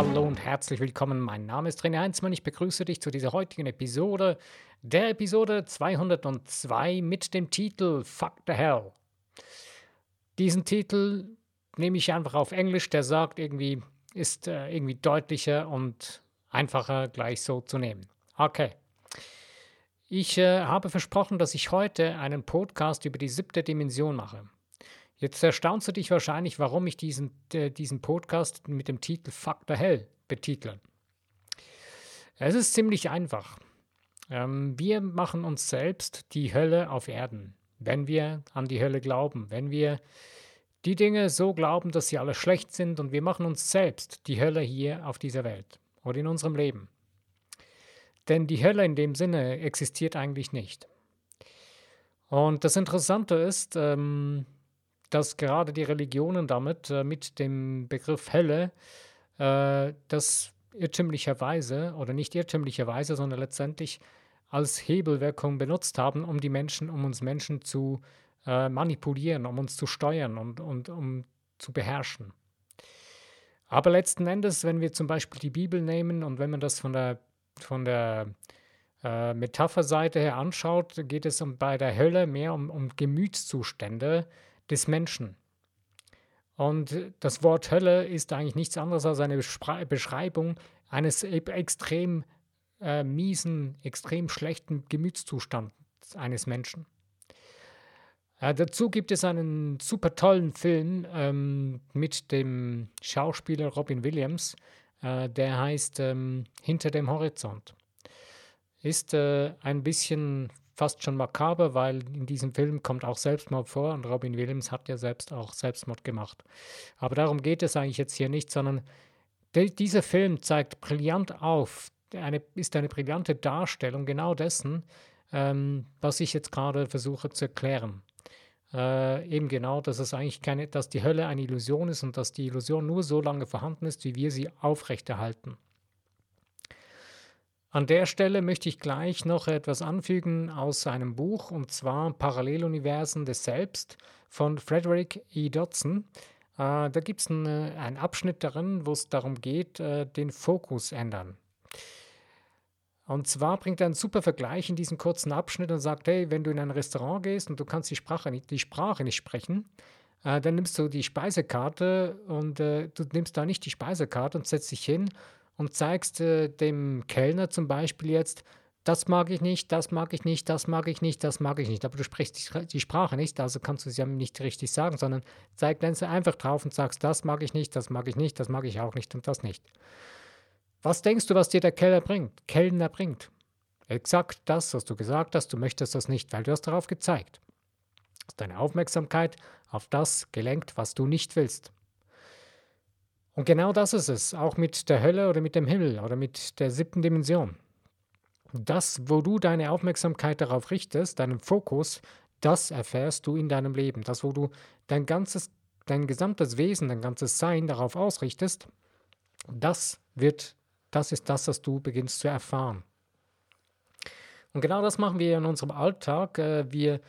hallo und herzlich willkommen. Mein Name ist René Heinzmann. Ich begrüße dich zu dieser heutigen Episode, der Episode 202 mit dem Titel Fuck the Hell. Diesen Titel nehme ich einfach auf Englisch, der sagt irgendwie, ist äh, irgendwie deutlicher und einfacher gleich so zu nehmen. Okay. Ich äh, habe versprochen, dass ich heute einen Podcast über die siebte Dimension mache. Jetzt erstaunst du dich wahrscheinlich, warum ich diesen, äh, diesen Podcast mit dem Titel the Hell betitle. Es ist ziemlich einfach. Ähm, wir machen uns selbst die Hölle auf Erden, wenn wir an die Hölle glauben, wenn wir die Dinge so glauben, dass sie alle schlecht sind und wir machen uns selbst die Hölle hier auf dieser Welt oder in unserem Leben. Denn die Hölle in dem Sinne existiert eigentlich nicht. Und das Interessante ist, ähm, dass gerade die Religionen damit, äh, mit dem Begriff Hölle, äh, das irrtümlicherweise oder nicht irrtümlicherweise, sondern letztendlich als Hebelwirkung benutzt haben, um die Menschen, um uns Menschen zu äh, manipulieren, um uns zu steuern und, und um zu beherrschen. Aber letzten Endes, wenn wir zum Beispiel die Bibel nehmen und wenn man das von der, von der äh, Metapherseite her anschaut, geht es um, bei der Hölle mehr um, um Gemütszustände, des Menschen. Und das Wort Hölle ist eigentlich nichts anderes als eine Beschreibung eines extrem äh, miesen, extrem schlechten Gemütszustands eines Menschen. Äh, dazu gibt es einen super tollen Film ähm, mit dem Schauspieler Robin Williams, äh, der heißt ähm, Hinter dem Horizont. Ist äh, ein bisschen fast schon makaber, weil in diesem Film kommt auch Selbstmord vor und Robin Williams hat ja selbst auch Selbstmord gemacht. Aber darum geht es eigentlich jetzt hier nicht, sondern de, dieser Film zeigt brillant auf, eine, ist eine brillante Darstellung genau dessen, ähm, was ich jetzt gerade versuche zu erklären. Äh, eben genau, dass es eigentlich keine, dass die Hölle eine Illusion ist und dass die Illusion nur so lange vorhanden ist, wie wir sie aufrechterhalten. An der Stelle möchte ich gleich noch etwas anfügen aus seinem Buch, und zwar Paralleluniversen des Selbst von Frederick E. Dodson. Äh, da gibt es einen, äh, einen Abschnitt darin, wo es darum geht, äh, den Fokus ändern. Und zwar bringt er einen super Vergleich in diesem kurzen Abschnitt und sagt, hey, wenn du in ein Restaurant gehst und du kannst die Sprache nicht, die Sprache nicht sprechen, äh, dann nimmst du die Speisekarte und äh, du nimmst da nicht die Speisekarte und setzt dich hin und zeigst äh, dem Kellner zum Beispiel jetzt, das mag ich nicht, das mag ich nicht, das mag ich nicht, das mag ich nicht. Aber du sprichst die, die Sprache nicht, also kannst du es ja nicht richtig sagen, sondern zeig dann einfach drauf und sagst, das mag ich nicht, das mag ich nicht, das mag ich auch nicht und das nicht. Was denkst du, was dir der Kellner bringt? Kellner bringt? Exakt das, was du gesagt hast, du möchtest das nicht, weil du hast darauf gezeigt. Hast deine Aufmerksamkeit auf das gelenkt, was du nicht willst. Und genau das ist es, auch mit der Hölle oder mit dem Himmel oder mit der siebten Dimension. Das, wo du deine Aufmerksamkeit darauf richtest, deinen Fokus, das erfährst du in deinem Leben. Das, wo du dein ganzes, dein gesamtes Wesen, dein ganzes Sein darauf ausrichtest, das wird, das ist das, was du beginnst zu erfahren. Und genau das machen wir in unserem Alltag. Äh, wir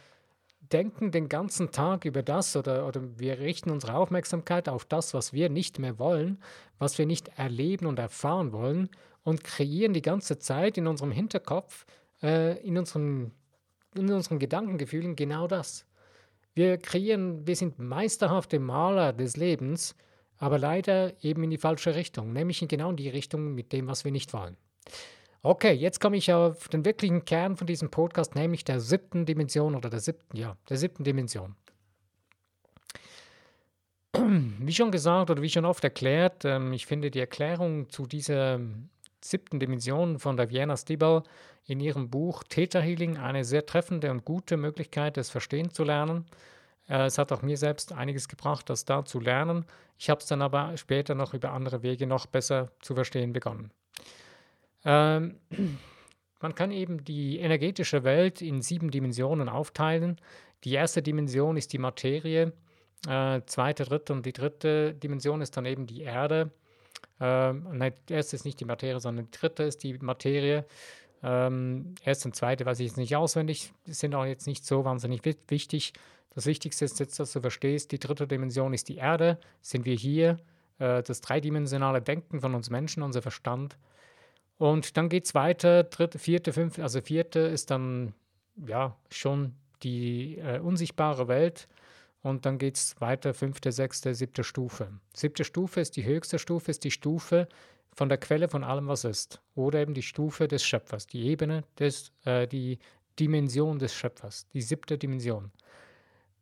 denken den ganzen Tag über das oder, oder wir richten unsere Aufmerksamkeit auf das, was wir nicht mehr wollen, was wir nicht erleben und erfahren wollen und kreieren die ganze Zeit in unserem Hinterkopf, äh, in, unseren, in unseren Gedankengefühlen genau das. Wir kreieren, wir sind meisterhafte Maler des Lebens, aber leider eben in die falsche Richtung, nämlich in genau die Richtung mit dem, was wir nicht wollen. Okay, jetzt komme ich auf den wirklichen Kern von diesem Podcast, nämlich der siebten Dimension oder der siebten, ja, der siebten Dimension. Wie schon gesagt oder wie schon oft erklärt, ähm, ich finde die Erklärung zu dieser siebten Dimension von der Vienna Stibel in ihrem Buch Theta Healing eine sehr treffende und gute Möglichkeit, es verstehen zu lernen. Äh, es hat auch mir selbst einiges gebracht, das da zu lernen. Ich habe es dann aber später noch über andere Wege noch besser zu verstehen begonnen. Ähm, man kann eben die energetische Welt in sieben Dimensionen aufteilen. Die erste Dimension ist die Materie, äh, zweite, dritte und die dritte Dimension ist dann eben die Erde. Ähm, nein, die erste ist nicht die Materie, sondern die dritte ist die Materie. Ähm, erste und zweite weiß ich jetzt nicht auswendig, sind auch jetzt nicht so wahnsinnig wichtig. Das Wichtigste ist jetzt, dass du verstehst, die dritte Dimension ist die Erde, sind wir hier, äh, das dreidimensionale Denken von uns Menschen, unser Verstand. Und dann geht es weiter, dritte, vierte, fünfte, also vierte ist dann ja schon die äh, unsichtbare Welt. Und dann geht es weiter, fünfte, sechste, siebte Stufe. Siebte Stufe ist die höchste Stufe, ist die Stufe von der Quelle von allem, was ist. Oder eben die Stufe des Schöpfers, die Ebene, des, äh, die Dimension des Schöpfers, die siebte Dimension.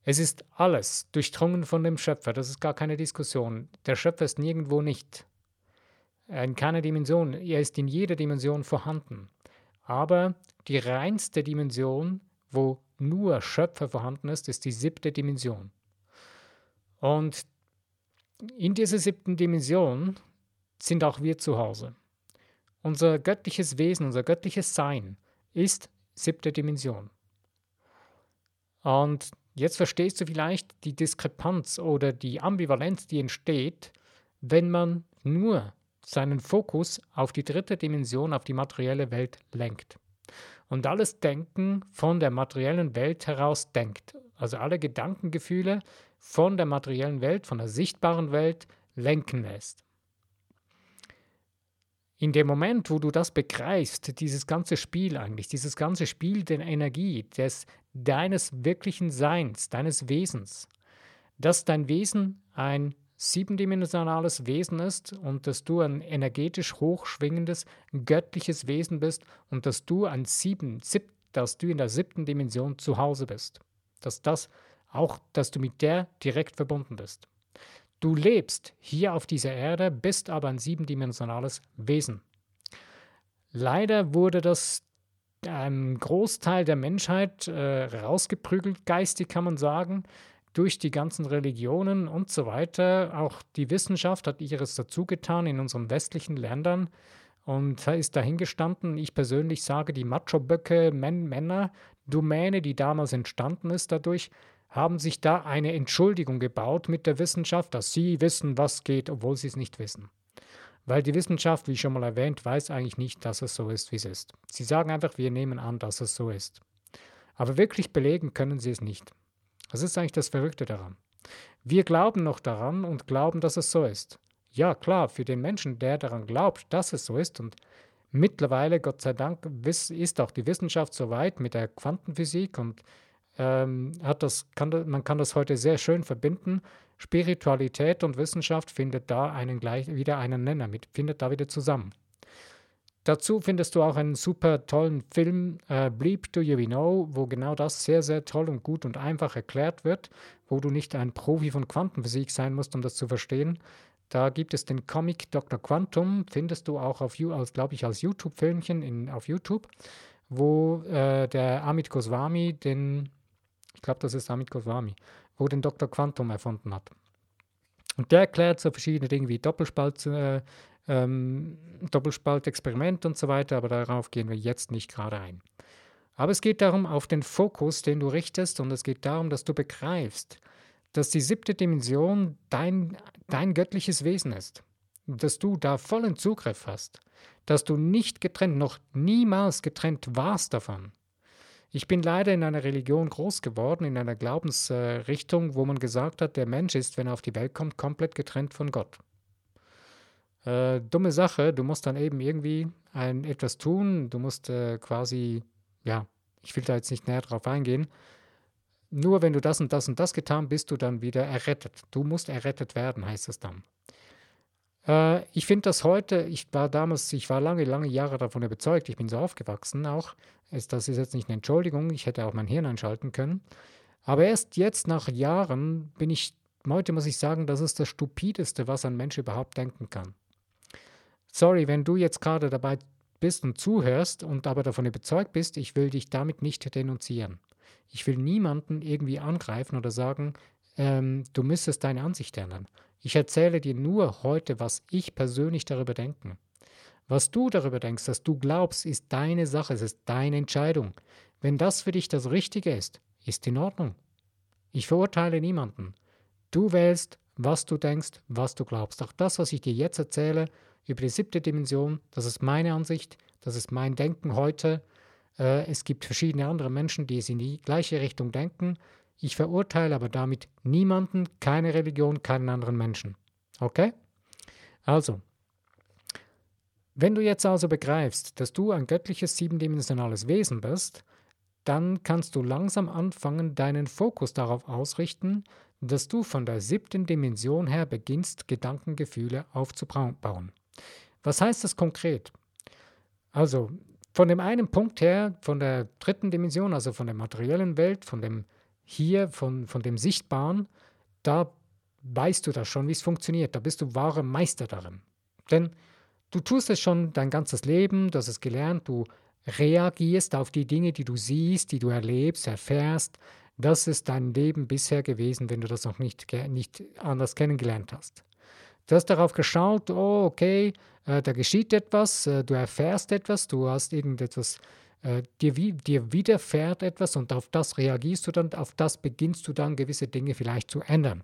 Es ist alles durchdrungen von dem Schöpfer, das ist gar keine Diskussion. Der Schöpfer ist nirgendwo nicht. In keiner Dimension, er ist in jeder Dimension vorhanden. Aber die reinste Dimension, wo nur Schöpfer vorhanden ist, ist die siebte Dimension. Und in dieser siebten Dimension sind auch wir zu Hause. Unser göttliches Wesen, unser göttliches Sein ist siebte Dimension. Und jetzt verstehst du vielleicht die Diskrepanz oder die Ambivalenz, die entsteht, wenn man nur seinen Fokus auf die dritte Dimension, auf die materielle Welt lenkt. Und alles Denken von der materiellen Welt heraus denkt. Also alle Gedankengefühle von der materiellen Welt, von der sichtbaren Welt lenken lässt. In dem Moment, wo du das begreifst, dieses ganze Spiel eigentlich, dieses ganze Spiel der Energie, des, deines wirklichen Seins, deines Wesens, dass dein Wesen ein siebendimensionales Wesen ist und dass du ein energetisch hochschwingendes, göttliches Wesen bist und dass du ein sieben, sieb, dass du in der siebten Dimension zu Hause bist. Dass das auch, dass du mit der direkt verbunden bist. Du lebst hier auf dieser Erde, bist aber ein siebendimensionales Wesen. Leider wurde das einem Großteil der Menschheit äh, rausgeprügelt, geistig kann man sagen, durch die ganzen Religionen und so weiter. Auch die Wissenschaft hat ihres dazu getan in unseren westlichen Ländern und ist dahingestanden. Ich persönlich sage, die Macho-Böcke, Männer, Domäne, die damals entstanden ist dadurch, haben sich da eine Entschuldigung gebaut mit der Wissenschaft, dass sie wissen, was geht, obwohl sie es nicht wissen. Weil die Wissenschaft, wie schon mal erwähnt, weiß eigentlich nicht, dass es so ist, wie es ist. Sie sagen einfach, wir nehmen an, dass es so ist. Aber wirklich belegen können sie es nicht. Das ist eigentlich das Verrückte daran. Wir glauben noch daran und glauben, dass es so ist. Ja, klar, für den Menschen, der daran glaubt, dass es so ist und mittlerweile, Gott sei Dank, ist auch die Wissenschaft so weit mit der Quantenphysik und ähm, hat das, kann, man kann das heute sehr schön verbinden. Spiritualität und Wissenschaft findet da einen gleich, wieder einen Nenner mit, findet da wieder zusammen. Dazu findest du auch einen super tollen Film, äh, Bleep Do You Know, wo genau das sehr, sehr toll und gut und einfach erklärt wird, wo du nicht ein Profi von Quantenphysik sein musst, um das zu verstehen. Da gibt es den Comic Dr. Quantum, findest du auch auf, als, glaube ich, als YouTube-Filmchen auf YouTube, wo äh, der Amit Goswami den ich glaube, das ist Amit Goswami, wo den Dr. Quantum erfunden hat. Und der erklärt so verschiedene Dinge wie Doppelspalt, äh, ähm, Doppelspaltexperiment und so weiter, aber darauf gehen wir jetzt nicht gerade ein. Aber es geht darum, auf den Fokus, den du richtest, und es geht darum, dass du begreifst, dass die siebte Dimension dein, dein göttliches Wesen ist. Dass du da vollen Zugriff hast. Dass du nicht getrennt, noch niemals getrennt warst davon. Ich bin leider in einer Religion groß geworden, in einer Glaubensrichtung, wo man gesagt hat, der Mensch ist, wenn er auf die Welt kommt, komplett getrennt von Gott. Äh, dumme Sache, du musst dann eben irgendwie ein, etwas tun, du musst äh, quasi, ja, ich will da jetzt nicht näher drauf eingehen, nur wenn du das und das und das getan, bist du dann wieder errettet. Du musst errettet werden, heißt es dann. Äh, ich finde das heute, ich war damals, ich war lange, lange Jahre davon überzeugt, ich bin so aufgewachsen auch, ist, das ist jetzt nicht eine Entschuldigung, ich hätte auch mein Hirn einschalten können. Aber erst jetzt nach Jahren bin ich, heute muss ich sagen, das ist das Stupideste, was ein Mensch überhaupt denken kann. Sorry, wenn du jetzt gerade dabei bist und zuhörst und aber davon überzeugt bist, ich will dich damit nicht denunzieren. Ich will niemanden irgendwie angreifen oder sagen, ähm, du müsstest deine Ansicht ändern. Ich erzähle dir nur heute, was ich persönlich darüber denke. Was du darüber denkst, dass du glaubst, ist deine Sache, es ist deine Entscheidung. Wenn das für dich das Richtige ist, ist in Ordnung. Ich verurteile niemanden. Du wählst, was du denkst, was du glaubst. Auch das, was ich dir jetzt erzähle über die siebte Dimension, das ist meine Ansicht, das ist mein Denken heute. Äh, es gibt verschiedene andere Menschen, die es in die gleiche Richtung denken. Ich verurteile aber damit niemanden, keine Religion, keinen anderen Menschen. Okay? Also, wenn du jetzt also begreifst, dass du ein göttliches siebendimensionales Wesen bist, dann kannst du langsam anfangen, deinen Fokus darauf ausrichten, dass du von der siebten Dimension her beginnst, Gedankengefühle aufzubauen. Was heißt das konkret? Also, von dem einen Punkt her, von der dritten Dimension, also von der materiellen Welt, von dem hier, von, von dem Sichtbaren, da weißt du das schon, wie es funktioniert. Da bist du wahre Meister darin. Denn du tust es schon dein ganzes Leben, du hast es gelernt, du reagierst auf die Dinge, die du siehst, die du erlebst, erfährst. Das ist dein Leben bisher gewesen, wenn du das noch nicht, nicht anders kennengelernt hast. Du hast darauf geschaut, oh, okay, äh, da geschieht etwas, äh, du erfährst etwas, du hast irgendetwas, äh, dir, dir widerfährt etwas und auf das reagierst du dann, auf das beginnst du dann gewisse Dinge vielleicht zu ändern.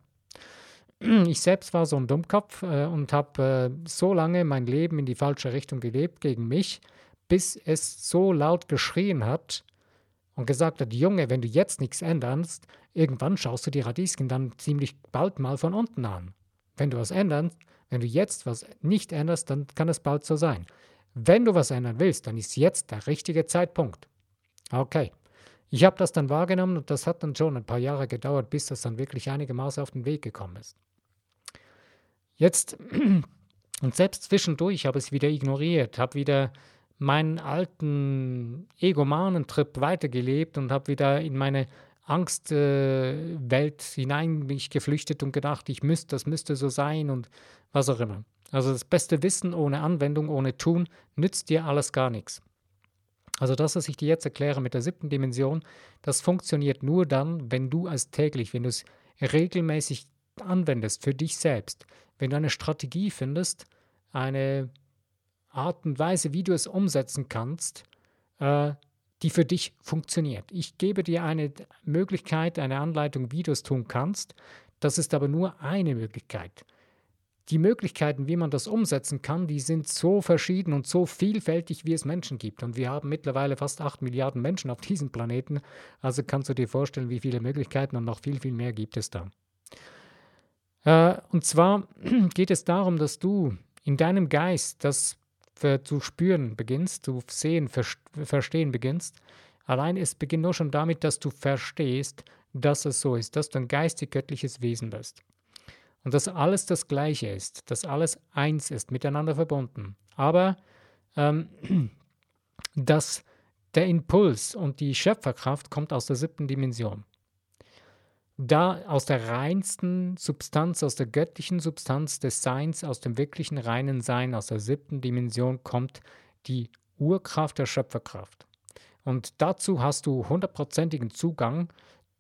Ich selbst war so ein Dummkopf äh, und habe äh, so lange mein Leben in die falsche Richtung gelebt gegen mich, bis es so laut geschrien hat und gesagt hat, Junge, wenn du jetzt nichts änderst, irgendwann schaust du die Radieschen dann ziemlich bald mal von unten an. Wenn du was änderst, wenn du jetzt was nicht änderst, dann kann es bald so sein. Wenn du was ändern willst, dann ist jetzt der richtige Zeitpunkt. Okay. Ich habe das dann wahrgenommen und das hat dann schon ein paar Jahre gedauert, bis das dann wirklich einigermaßen auf den Weg gekommen ist. Jetzt, und selbst zwischendurch habe ich es wieder ignoriert, habe wieder meinen alten Egomanen-Trip weitergelebt und habe wieder in meine Angstwelt äh, hinein mich geflüchtet und gedacht, ich müsste, das müsste so sein und was auch immer. Also das beste Wissen ohne Anwendung, ohne Tun, nützt dir alles gar nichts. Also das, was ich dir jetzt erkläre mit der siebten Dimension, das funktioniert nur dann, wenn du es täglich, wenn du es regelmäßig anwendest für dich selbst, wenn du eine Strategie findest, eine Art und Weise, wie du es umsetzen kannst, äh, die für dich funktioniert. Ich gebe dir eine Möglichkeit, eine Anleitung, wie du es tun kannst. Das ist aber nur eine Möglichkeit. Die Möglichkeiten, wie man das umsetzen kann, die sind so verschieden und so vielfältig, wie es Menschen gibt. Und wir haben mittlerweile fast 8 Milliarden Menschen auf diesem Planeten. Also kannst du dir vorstellen, wie viele Möglichkeiten und noch viel, viel mehr gibt es da. Äh, und zwar geht es darum, dass du in deinem Geist das zu spüren beginnst, zu sehen, verstehen beginnst. Allein es beginnt nur schon damit, dass du verstehst, dass es so ist, dass du ein geistig-göttliches Wesen bist. Und dass alles das Gleiche ist, dass alles eins ist, miteinander verbunden. Aber ähm, dass der Impuls und die Schöpferkraft kommt aus der siebten Dimension da aus der reinsten Substanz, aus der göttlichen Substanz des Seins, aus dem wirklichen reinen Sein, aus der siebten Dimension kommt die Urkraft der Schöpferkraft. Und dazu hast du hundertprozentigen Zugang.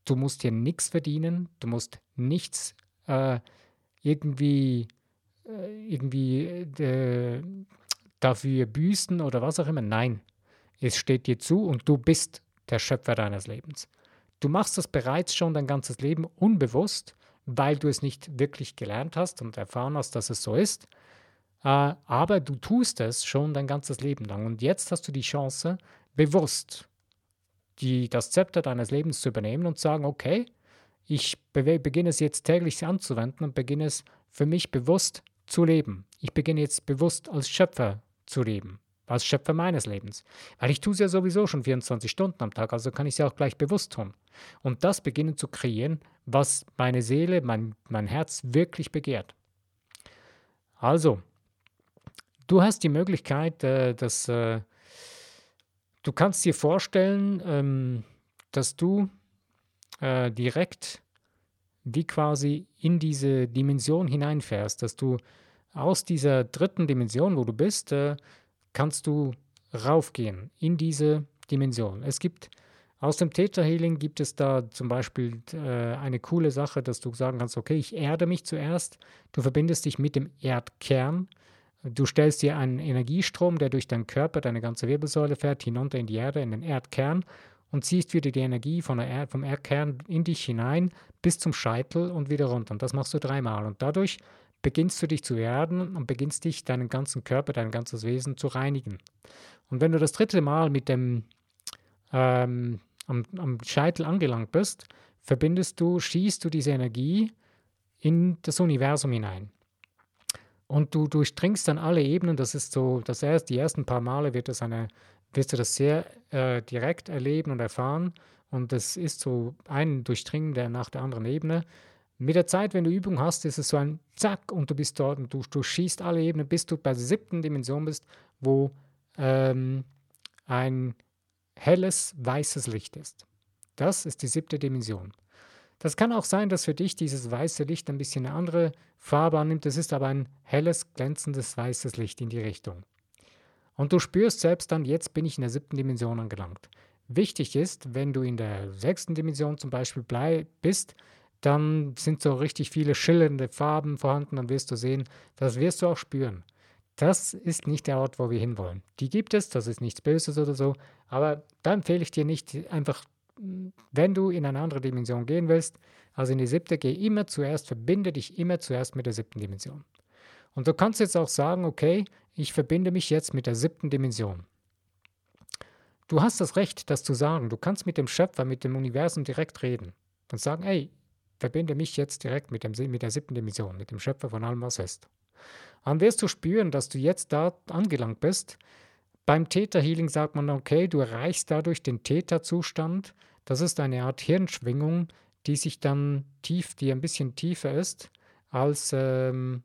Du musst hier nichts verdienen, du musst nichts äh, irgendwie, äh, irgendwie äh, dafür büßen oder was auch immer. Nein, es steht dir zu und du bist der Schöpfer deines Lebens. Du machst das bereits schon dein ganzes Leben unbewusst, weil du es nicht wirklich gelernt hast und erfahren hast, dass es so ist. Äh, aber du tust es schon dein ganzes Leben lang. Und jetzt hast du die Chance, bewusst die, das Zepter deines Lebens zu übernehmen und zu sagen, okay, ich beginne es jetzt täglich anzuwenden und beginne es für mich bewusst zu leben. Ich beginne jetzt bewusst als Schöpfer zu leben als Schöpfer meines Lebens. Weil ich tue es ja sowieso schon 24 Stunden am Tag, also kann ich es ja auch gleich bewusst tun. Und das beginnen zu kreieren, was meine Seele, mein, mein Herz wirklich begehrt. Also, du hast die Möglichkeit, äh, dass äh, du kannst dir vorstellen, ähm, dass du äh, direkt wie quasi in diese Dimension hineinfährst, dass du aus dieser dritten Dimension, wo du bist, äh, kannst du raufgehen in diese Dimension. Es gibt aus dem Theta Healing gibt es da zum Beispiel äh, eine coole Sache, dass du sagen kannst, okay, ich erde mich zuerst, du verbindest dich mit dem Erdkern, du stellst dir einen Energiestrom, der durch deinen Körper, deine ganze Wirbelsäule fährt, hinunter in die Erde, in den Erdkern und ziehst wieder die Energie er vom Erdkern in dich hinein bis zum Scheitel und wieder runter. Und das machst du dreimal. Und dadurch beginnst du dich zu erden und beginnst dich, deinen ganzen Körper, dein ganzes Wesen zu reinigen. Und wenn du das dritte Mal mit dem ähm, am, am Scheitel angelangt bist, verbindest du, schießt du diese Energie in das Universum hinein. Und du durchdringst dann alle Ebenen. Das ist so, das erst, die ersten paar Male wird das eine, wirst du das sehr äh, direkt erleben und erfahren. Und das ist so ein Durchdringen der nach der anderen Ebene. Mit der Zeit, wenn du Übung hast, ist es so ein Zack und du bist dort und du, du schießt alle Ebenen, bis du bei der siebten Dimension bist, wo ähm, ein helles weißes Licht ist. Das ist die siebte Dimension. Das kann auch sein, dass für dich dieses weiße Licht ein bisschen eine andere Farbe annimmt. Es ist aber ein helles, glänzendes weißes Licht in die Richtung. Und du spürst selbst dann, jetzt bin ich in der siebten Dimension angelangt. Wichtig ist, wenn du in der sechsten Dimension zum Beispiel bist, dann sind so richtig viele schillernde Farben vorhanden, dann wirst du sehen, das wirst du auch spüren. Das ist nicht der Ort, wo wir hinwollen. Die gibt es, das ist nichts Böses oder so, aber da empfehle ich dir nicht einfach wenn du in eine andere Dimension gehen willst, also in die siebte, geh immer zuerst, verbinde dich immer zuerst mit der siebten Dimension. Und du kannst jetzt auch sagen, okay, ich verbinde mich jetzt mit der siebten Dimension. Du hast das Recht, das zu sagen. Du kannst mit dem Schöpfer, mit dem Universum direkt reden und sagen, hey, verbinde mich jetzt direkt mit, dem, mit der siebten Dimension, mit dem Schöpfer von allem, was ist. Dann wirst du spüren, dass du jetzt da angelangt bist beim Theta-Healing sagt man, okay, du erreichst dadurch den Theta-Zustand. Das ist eine Art Hirnschwingung, die sich dann tief, die ein bisschen tiefer ist als ähm,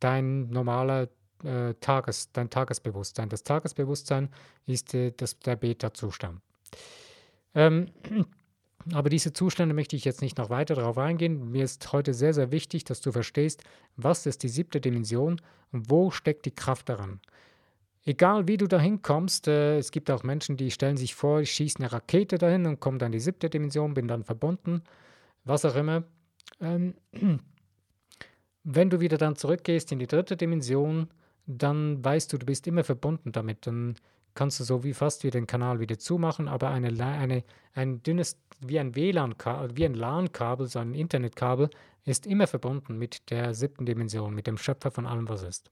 dein normaler äh, Tages, dein Tagesbewusstsein. Das Tagesbewusstsein ist äh, das, der Beta-Zustand. Ähm, aber diese Zustände möchte ich jetzt nicht noch weiter darauf eingehen. Mir ist heute sehr, sehr wichtig, dass du verstehst, was ist die siebte Dimension und wo steckt die Kraft daran. Egal wie du dahin kommst, äh, es gibt auch Menschen, die stellen sich vor, ich schieße eine Rakete dahin und komme dann in die siebte Dimension, bin dann verbunden, was auch immer. Ähm, wenn du wieder dann zurückgehst in die dritte Dimension, dann weißt du, du bist immer verbunden damit. Dann kannst du so wie fast wie den Kanal wieder zumachen, aber eine, eine, ein dünnes, wie ein WLAN-Kabel, wie ein LAN-Kabel, so ein Internetkabel, ist immer verbunden mit der siebten Dimension, mit dem Schöpfer von allem, was ist.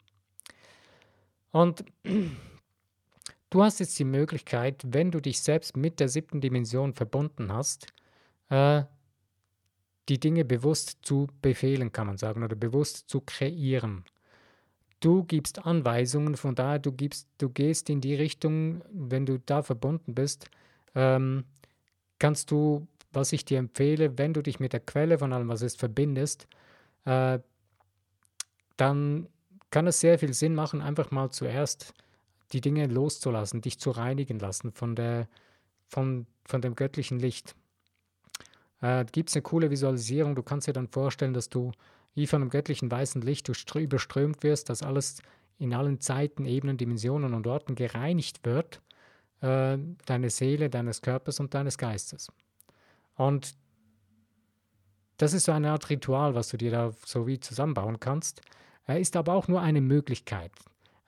Und du hast jetzt die Möglichkeit, wenn du dich selbst mit der siebten Dimension verbunden hast, äh, die Dinge bewusst zu befehlen, kann man sagen, oder bewusst zu kreieren. Du gibst Anweisungen, von daher du gibst, du gehst in die Richtung, wenn du da verbunden bist, ähm, kannst du, was ich dir empfehle, wenn du dich mit der Quelle von allem, was ist, verbindest, äh, dann kann es sehr viel Sinn machen, einfach mal zuerst die Dinge loszulassen, dich zu reinigen lassen von, der, von, von dem göttlichen Licht. Äh, Gibt es eine coole Visualisierung, du kannst dir dann vorstellen, dass du wie von einem göttlichen weißen Licht überströmt wirst, dass alles in allen Zeiten, Ebenen, Dimensionen und Orten gereinigt wird, äh, deine Seele, deines Körpers und deines Geistes. Und das ist so eine Art Ritual, was du dir da so wie zusammenbauen kannst. Er ist aber auch nur eine Möglichkeit.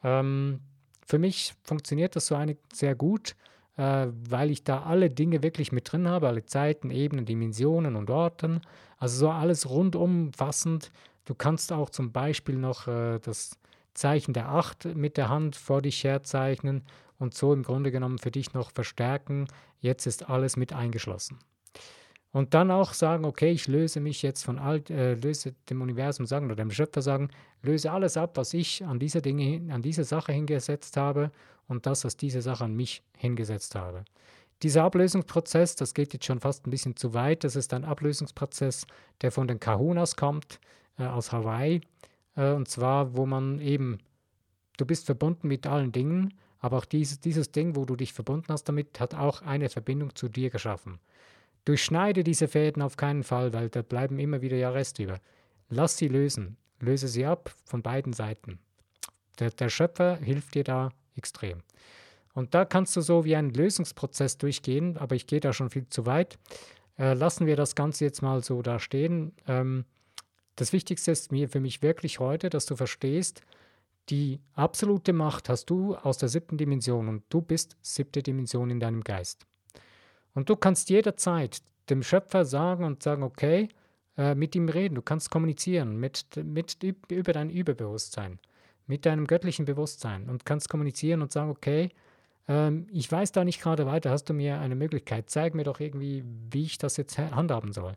Ähm, für mich funktioniert das so eine sehr gut, äh, weil ich da alle Dinge wirklich mit drin habe, alle Zeiten, Ebenen, Dimensionen und Orten. Also so alles rundumfassend. Du kannst auch zum Beispiel noch äh, das Zeichen der Acht mit der Hand vor dich herzeichnen und so im Grunde genommen für dich noch verstärken. Jetzt ist alles mit eingeschlossen. Und dann auch sagen, okay, ich löse mich jetzt von all, äh, löse dem Universum sagen oder dem Schöpfer sagen, löse alles ab, was ich an diese Dinge, an diese Sache hingesetzt habe und das, was diese Sache an mich hingesetzt habe. Dieser Ablösungsprozess, das geht jetzt schon fast ein bisschen zu weit, das ist ein Ablösungsprozess, der von den Kahunas kommt, äh, aus Hawaii, äh, und zwar, wo man eben, du bist verbunden mit allen Dingen, aber auch dieses, dieses Ding, wo du dich verbunden hast damit, hat auch eine Verbindung zu dir geschaffen. Durchschneide diese Fäden auf keinen Fall, weil da bleiben immer wieder ja Rest über. Lass sie lösen. Löse sie ab von beiden Seiten. Der, der Schöpfer hilft dir da extrem. Und da kannst du so wie einen Lösungsprozess durchgehen, aber ich gehe da schon viel zu weit. Äh, lassen wir das Ganze jetzt mal so da stehen. Ähm, das Wichtigste ist mir für mich wirklich heute, dass du verstehst, die absolute Macht hast du aus der siebten Dimension und du bist siebte Dimension in deinem Geist. Und du kannst jederzeit dem Schöpfer sagen und sagen, okay, äh, mit ihm reden, du kannst kommunizieren mit, mit, über dein Überbewusstsein, mit deinem göttlichen Bewusstsein und kannst kommunizieren und sagen, okay, ähm, ich weiß da nicht gerade weiter, hast du mir eine Möglichkeit, zeig mir doch irgendwie, wie ich das jetzt handhaben soll.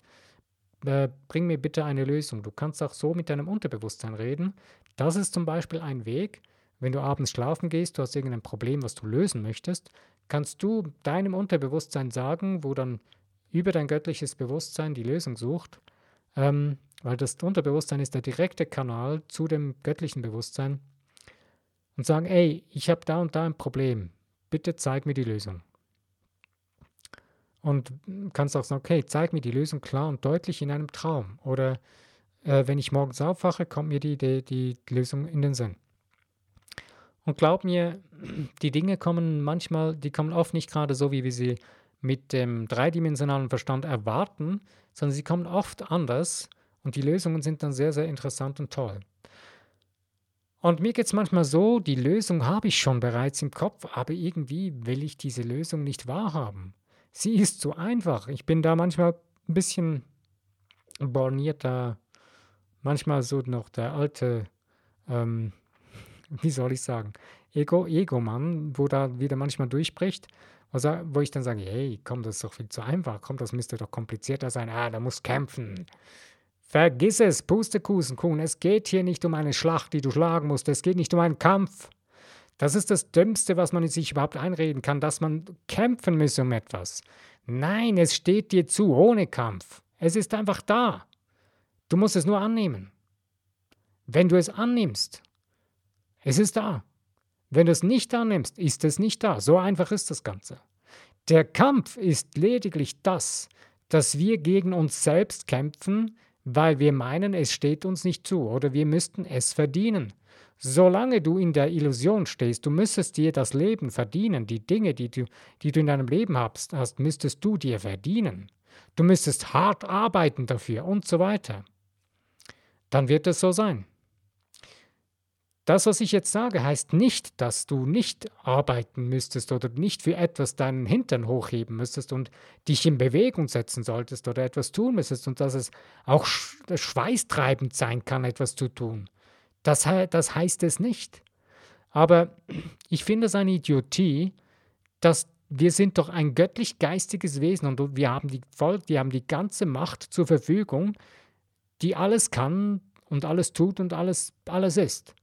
Äh, bring mir bitte eine Lösung. Du kannst auch so mit deinem Unterbewusstsein reden. Das ist zum Beispiel ein Weg, wenn du abends schlafen gehst, du hast irgendein Problem, was du lösen möchtest, kannst du deinem Unterbewusstsein sagen, wo dann über dein göttliches Bewusstsein die Lösung sucht, ähm, weil das Unterbewusstsein ist der direkte Kanal zu dem göttlichen Bewusstsein und sagen, ey, ich habe da und da ein Problem, bitte zeig mir die Lösung. Und kannst auch sagen, okay, zeig mir die Lösung klar und deutlich in einem Traum. Oder äh, wenn ich morgens aufwache, kommt mir die Idee, die Lösung in den Sinn. Und glaub mir, die Dinge kommen manchmal, die kommen oft nicht gerade so, wie wir sie mit dem dreidimensionalen Verstand erwarten, sondern sie kommen oft anders und die Lösungen sind dann sehr, sehr interessant und toll. Und mir geht es manchmal so, die Lösung habe ich schon bereits im Kopf, aber irgendwie will ich diese Lösung nicht wahrhaben. Sie ist so einfach. Ich bin da manchmal ein bisschen bornierter, manchmal so noch der alte, ähm, wie soll ich sagen, Ego, Ego-Mann, wo da wieder manchmal durchbricht, wo ich dann sage, hey, komm, das ist doch viel zu einfach, komm, das müsste doch komplizierter sein, ah, da muss kämpfen. Vergiss es, Pustekuchen, Kuhn, es geht hier nicht um eine Schlacht, die du schlagen musst, es geht nicht um einen Kampf. Das ist das Dümmste, was man sich überhaupt einreden kann, dass man kämpfen müsse um etwas. Nein, es steht dir zu, ohne Kampf. Es ist einfach da. Du musst es nur annehmen. Wenn du es annimmst, es ist da. Wenn du es nicht annimmst, ist es nicht da. So einfach ist das Ganze. Der Kampf ist lediglich das, dass wir gegen uns selbst kämpfen, weil wir meinen, es steht uns nicht zu oder wir müssten es verdienen. Solange du in der Illusion stehst, du müsstest dir das Leben verdienen, die Dinge, die du, die du in deinem Leben hast, hast, müsstest du dir verdienen. Du müsstest hart arbeiten dafür und so weiter. Dann wird es so sein. Das, was ich jetzt sage, heißt nicht, dass du nicht arbeiten müsstest oder nicht für etwas deinen Hintern hochheben müsstest und dich in Bewegung setzen solltest oder etwas tun müsstest und dass es auch schweißtreibend sein kann, etwas zu tun. Das, das heißt es nicht. Aber ich finde es eine Idiotie, dass wir sind doch ein göttlich-geistiges Wesen und wir haben die Volk, die haben die ganze Macht zur Verfügung, die alles kann und alles tut und alles, alles ist.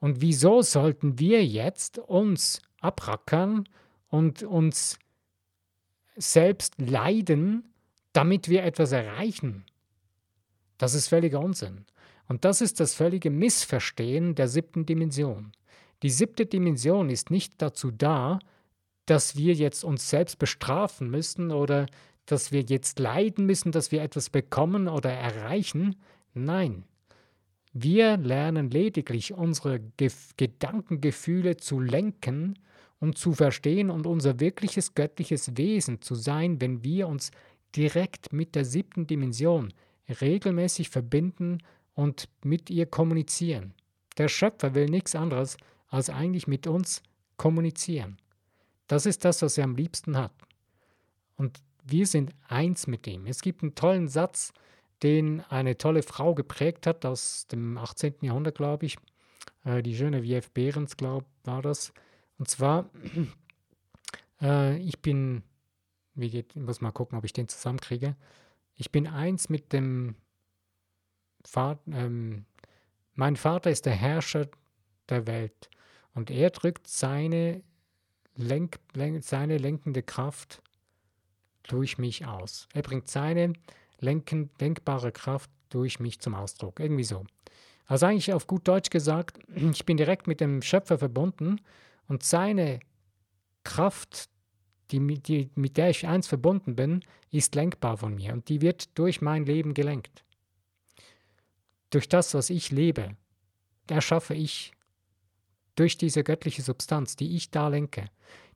Und wieso sollten wir jetzt uns abrackern und uns selbst leiden, damit wir etwas erreichen? Das ist völliger Unsinn. Und das ist das völlige Missverstehen der siebten Dimension. Die siebte Dimension ist nicht dazu da, dass wir jetzt uns selbst bestrafen müssen oder dass wir jetzt leiden müssen, dass wir etwas bekommen oder erreichen. Nein, wir lernen lediglich unsere Gef Gedankengefühle zu lenken und zu verstehen und unser wirkliches göttliches Wesen zu sein, wenn wir uns direkt mit der siebten Dimension regelmäßig verbinden und mit ihr kommunizieren. Der Schöpfer will nichts anderes, als eigentlich mit uns kommunizieren. Das ist das, was er am liebsten hat. Und wir sind eins mit ihm. Es gibt einen tollen Satz, den eine tolle Frau geprägt hat aus dem 18. Jahrhundert, glaube ich. Äh, die Geneviève Behrens, glaube ich, war das. Und zwar, äh, ich bin, wie geht, ich muss mal gucken, ob ich den zusammenkriege. Ich bin eins mit dem Vater, ähm, mein Vater ist der Herrscher der Welt und er drückt seine, Lenk, lenk, seine lenkende Kraft durch mich aus. Er bringt seine lenken, lenkbare Kraft durch mich zum Ausdruck. Irgendwie so. Also eigentlich auf gut Deutsch gesagt, ich bin direkt mit dem Schöpfer verbunden und seine Kraft, die, die, mit der ich eins verbunden bin, ist lenkbar von mir und die wird durch mein Leben gelenkt. Durch das, was ich lebe, erschaffe ich durch diese göttliche Substanz, die ich da lenke.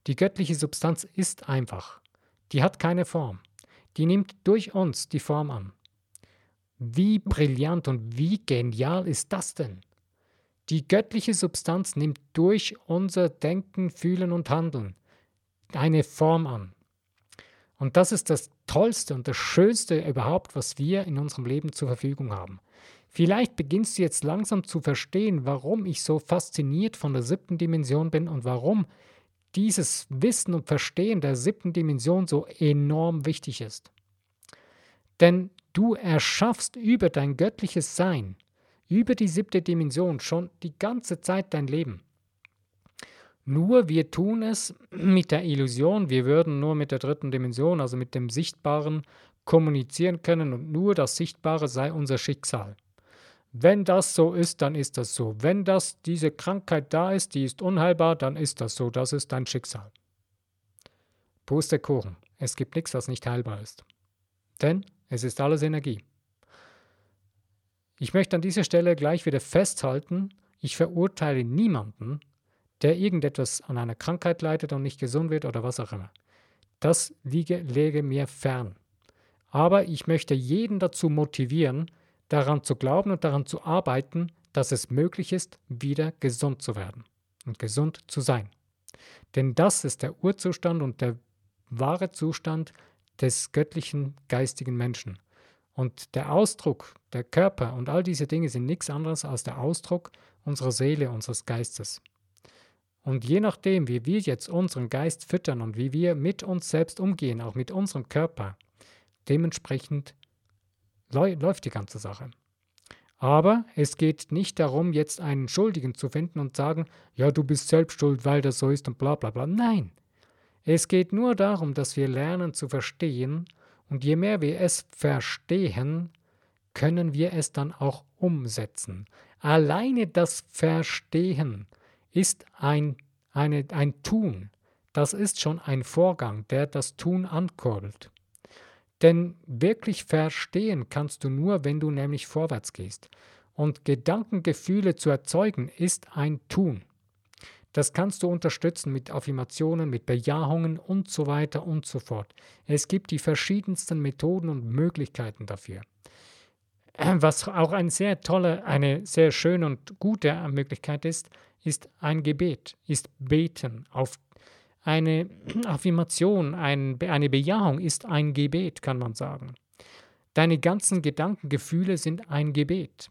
Die göttliche Substanz ist einfach. Die hat keine Form. Die nimmt durch uns die Form an. Wie brillant und wie genial ist das denn? Die göttliche Substanz nimmt durch unser Denken, Fühlen und Handeln eine Form an. Und das ist das Tollste und das Schönste überhaupt, was wir in unserem Leben zur Verfügung haben. Vielleicht beginnst du jetzt langsam zu verstehen, warum ich so fasziniert von der siebten Dimension bin und warum dieses Wissen und Verstehen der siebten Dimension so enorm wichtig ist. Denn du erschaffst über dein göttliches Sein, über die siebte Dimension schon die ganze Zeit dein Leben. Nur wir tun es mit der Illusion, wir würden nur mit der dritten Dimension, also mit dem Sichtbaren, kommunizieren können und nur das Sichtbare sei unser Schicksal. Wenn das so ist, dann ist das so. Wenn das diese Krankheit da ist, die ist unheilbar, dann ist das so. Das ist dein Schicksal. Pustekuchen. Es gibt nichts, was nicht heilbar ist. Denn es ist alles Energie. Ich möchte an dieser Stelle gleich wieder festhalten, ich verurteile niemanden, der irgendetwas an einer Krankheit leidet und nicht gesund wird oder was auch immer. Das liege, läge mir fern. Aber ich möchte jeden dazu motivieren, daran zu glauben und daran zu arbeiten, dass es möglich ist, wieder gesund zu werden und gesund zu sein. Denn das ist der Urzustand und der wahre Zustand des göttlichen geistigen Menschen. Und der Ausdruck, der Körper und all diese Dinge sind nichts anderes als der Ausdruck unserer Seele, unseres Geistes. Und je nachdem, wie wir jetzt unseren Geist füttern und wie wir mit uns selbst umgehen, auch mit unserem Körper, dementsprechend läuft die ganze Sache. Aber es geht nicht darum, jetzt einen Schuldigen zu finden und sagen, ja, du bist selbst schuld, weil das so ist und bla bla bla. Nein. Es geht nur darum, dass wir lernen zu verstehen, und je mehr wir es verstehen, können wir es dann auch umsetzen. Alleine das Verstehen ist ein, eine, ein Tun. Das ist schon ein Vorgang, der das Tun ankurbelt. Denn wirklich verstehen kannst du nur, wenn du nämlich vorwärts gehst. Und Gedankengefühle zu erzeugen ist ein Tun. Das kannst du unterstützen mit Affirmationen, mit Bejahungen und so weiter und so fort. Es gibt die verschiedensten Methoden und Möglichkeiten dafür. Was auch eine sehr tolle, eine sehr schöne und gute Möglichkeit ist, ist ein Gebet, ist Beten. Auf eine Affirmation, ein, eine Bejahung ist ein Gebet, kann man sagen. Deine ganzen Gedanken, Gefühle sind ein Gebet.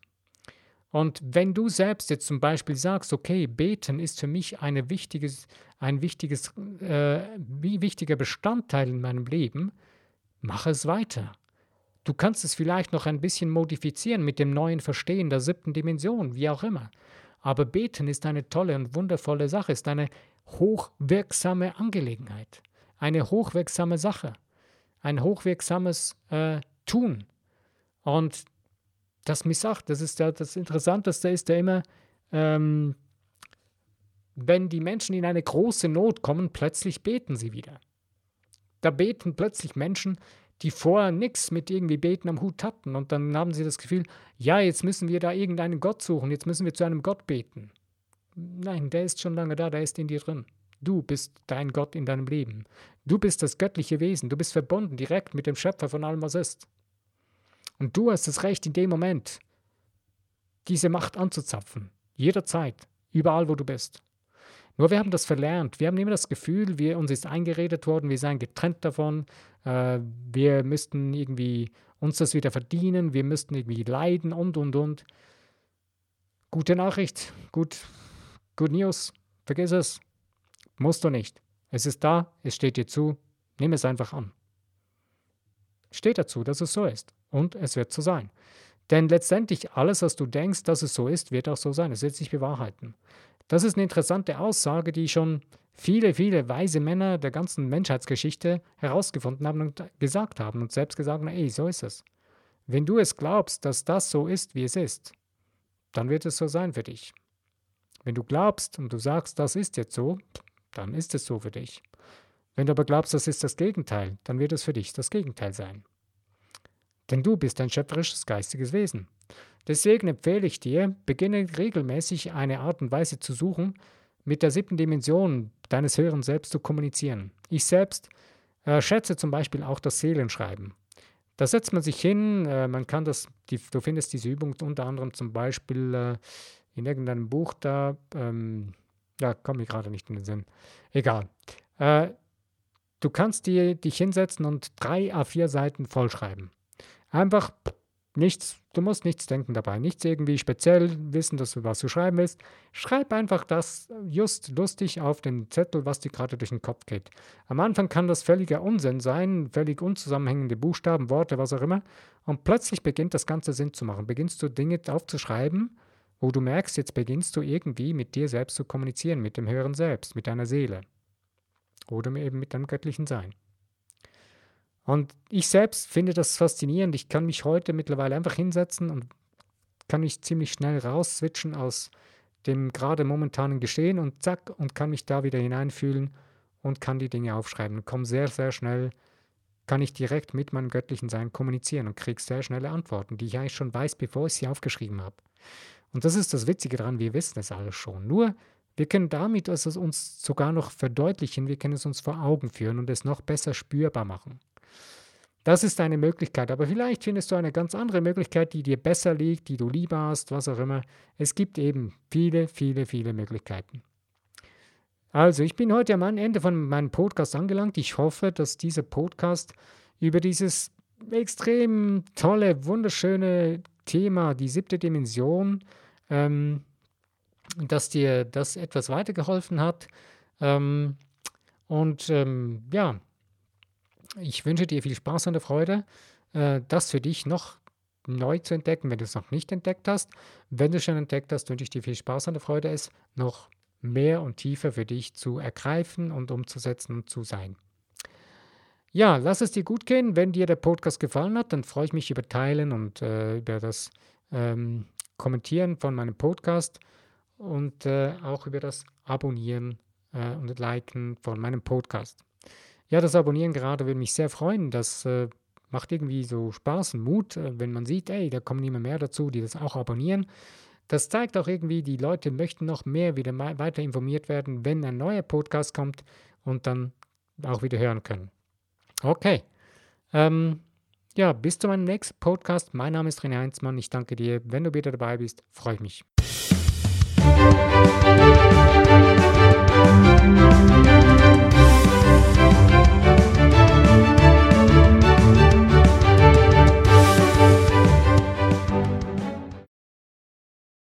Und wenn du selbst jetzt zum Beispiel sagst, okay, beten ist für mich eine wichtiges, ein wichtiges, äh, wichtiger Bestandteil in meinem Leben, mach es weiter. Du kannst es vielleicht noch ein bisschen modifizieren mit dem neuen Verstehen der siebten Dimension, wie auch immer. Aber beten ist eine tolle und wundervolle Sache, ist eine hochwirksame Angelegenheit, eine hochwirksame Sache, ein hochwirksames äh, Tun. Und das missachtet. Das ist ja das Interessanteste ist ja immer, ähm, wenn die Menschen in eine große Not kommen, plötzlich beten sie wieder. Da beten plötzlich Menschen, die vorher nichts mit irgendwie Beten am Hut hatten. Und dann haben sie das Gefühl, ja, jetzt müssen wir da irgendeinen Gott suchen, jetzt müssen wir zu einem Gott beten. Nein, der ist schon lange da, der ist in dir drin. Du bist dein Gott in deinem Leben. Du bist das göttliche Wesen. Du bist verbunden direkt mit dem Schöpfer von allem, was ist. Und du hast das Recht in dem Moment, diese Macht anzuzapfen. Jederzeit, überall, wo du bist. Nur wir haben das verlernt. Wir haben immer das Gefühl, wir, uns ist eingeredet worden, wir seien getrennt davon, äh, wir müssten irgendwie uns das wieder verdienen, wir müssten irgendwie leiden und, und, und. Gute Nachricht, gut, good news, vergiss es. Musst du nicht. Es ist da, es steht dir zu, nimm es einfach an. Steht dazu, dass es so ist. Und es wird so sein. Denn letztendlich alles, was du denkst, dass es so ist, wird auch so sein. Es wird sich bewahrheiten. Das ist eine interessante Aussage, die schon viele, viele weise Männer der ganzen Menschheitsgeschichte herausgefunden haben und gesagt haben und selbst gesagt haben, ey, so ist es. Wenn du es glaubst, dass das so ist, wie es ist, dann wird es so sein für dich. Wenn du glaubst und du sagst, das ist jetzt so, dann ist es so für dich. Wenn du aber glaubst, das ist das Gegenteil, dann wird es für dich das Gegenteil sein. Denn du bist ein schöpferisches geistiges Wesen. Deswegen empfehle ich dir, beginne regelmäßig eine Art und Weise zu suchen, mit der siebten Dimension deines höheren Selbst zu kommunizieren. Ich selbst äh, schätze zum Beispiel auch das Seelenschreiben. Da setzt man sich hin, äh, man kann das, die, du findest diese Übung unter anderem zum Beispiel äh, in irgendeinem Buch da, ähm, ja, komme ich gerade nicht in den Sinn. Egal. Äh, Du kannst dir, dich hinsetzen und drei A4 Seiten vollschreiben. Einfach nichts, du musst nichts denken dabei, nichts irgendwie speziell wissen, dass du was du schreiben willst. Schreib einfach das just lustig auf den Zettel, was dir gerade durch den Kopf geht. Am Anfang kann das völliger Unsinn sein, völlig unzusammenhängende Buchstaben, Worte, was auch immer. Und plötzlich beginnt das Ganze Sinn zu machen. Beginnst du Dinge aufzuschreiben, wo du merkst, jetzt beginnst du irgendwie mit dir selbst zu kommunizieren, mit dem höheren Selbst, mit deiner Seele oder eben mit deinem göttlichen Sein. Und ich selbst finde das faszinierend. Ich kann mich heute mittlerweile einfach hinsetzen und kann mich ziemlich schnell rausswitchen aus dem gerade momentanen Geschehen und zack und kann mich da wieder hineinfühlen und kann die Dinge aufschreiben. Komme sehr, sehr schnell, kann ich direkt mit meinem göttlichen Sein kommunizieren und kriege sehr schnelle Antworten, die ich eigentlich schon weiß, bevor ich sie aufgeschrieben habe. Und das ist das Witzige daran, wir wissen es alles schon. Nur wir können damit es uns sogar noch verdeutlichen, wir können es uns vor Augen führen und es noch besser spürbar machen. Das ist eine Möglichkeit, aber vielleicht findest du eine ganz andere Möglichkeit, die dir besser liegt, die du lieber hast, was auch immer. Es gibt eben viele, viele, viele Möglichkeiten. Also, ich bin heute am Ende von meinem Podcast angelangt. Ich hoffe, dass dieser Podcast über dieses extrem tolle, wunderschöne Thema, die siebte Dimension, ähm, dass dir das etwas weitergeholfen hat. Ähm, und ähm, ja, ich wünsche dir viel Spaß und Freude, äh, das für dich noch neu zu entdecken, wenn du es noch nicht entdeckt hast. Wenn du es schon entdeckt hast, wünsche ich dir viel Spaß und Freude, es noch mehr und tiefer für dich zu ergreifen und umzusetzen und zu sein. Ja, lass es dir gut gehen. Wenn dir der Podcast gefallen hat, dann freue ich mich über Teilen und äh, über das ähm, Kommentieren von meinem Podcast und äh, auch über das Abonnieren äh, und Liken von meinem Podcast. Ja, das Abonnieren gerade würde mich sehr freuen. Das äh, macht irgendwie so Spaß und Mut, äh, wenn man sieht, ey, da kommen immer mehr dazu, die das auch abonnieren. Das zeigt auch irgendwie, die Leute möchten noch mehr wieder weiter informiert werden, wenn ein neuer Podcast kommt und dann auch wieder hören können. Okay. Ähm, ja, bis zu meinem nächsten Podcast. Mein Name ist René Heinzmann. Ich danke dir. Wenn du wieder dabei bist, freue ich mich.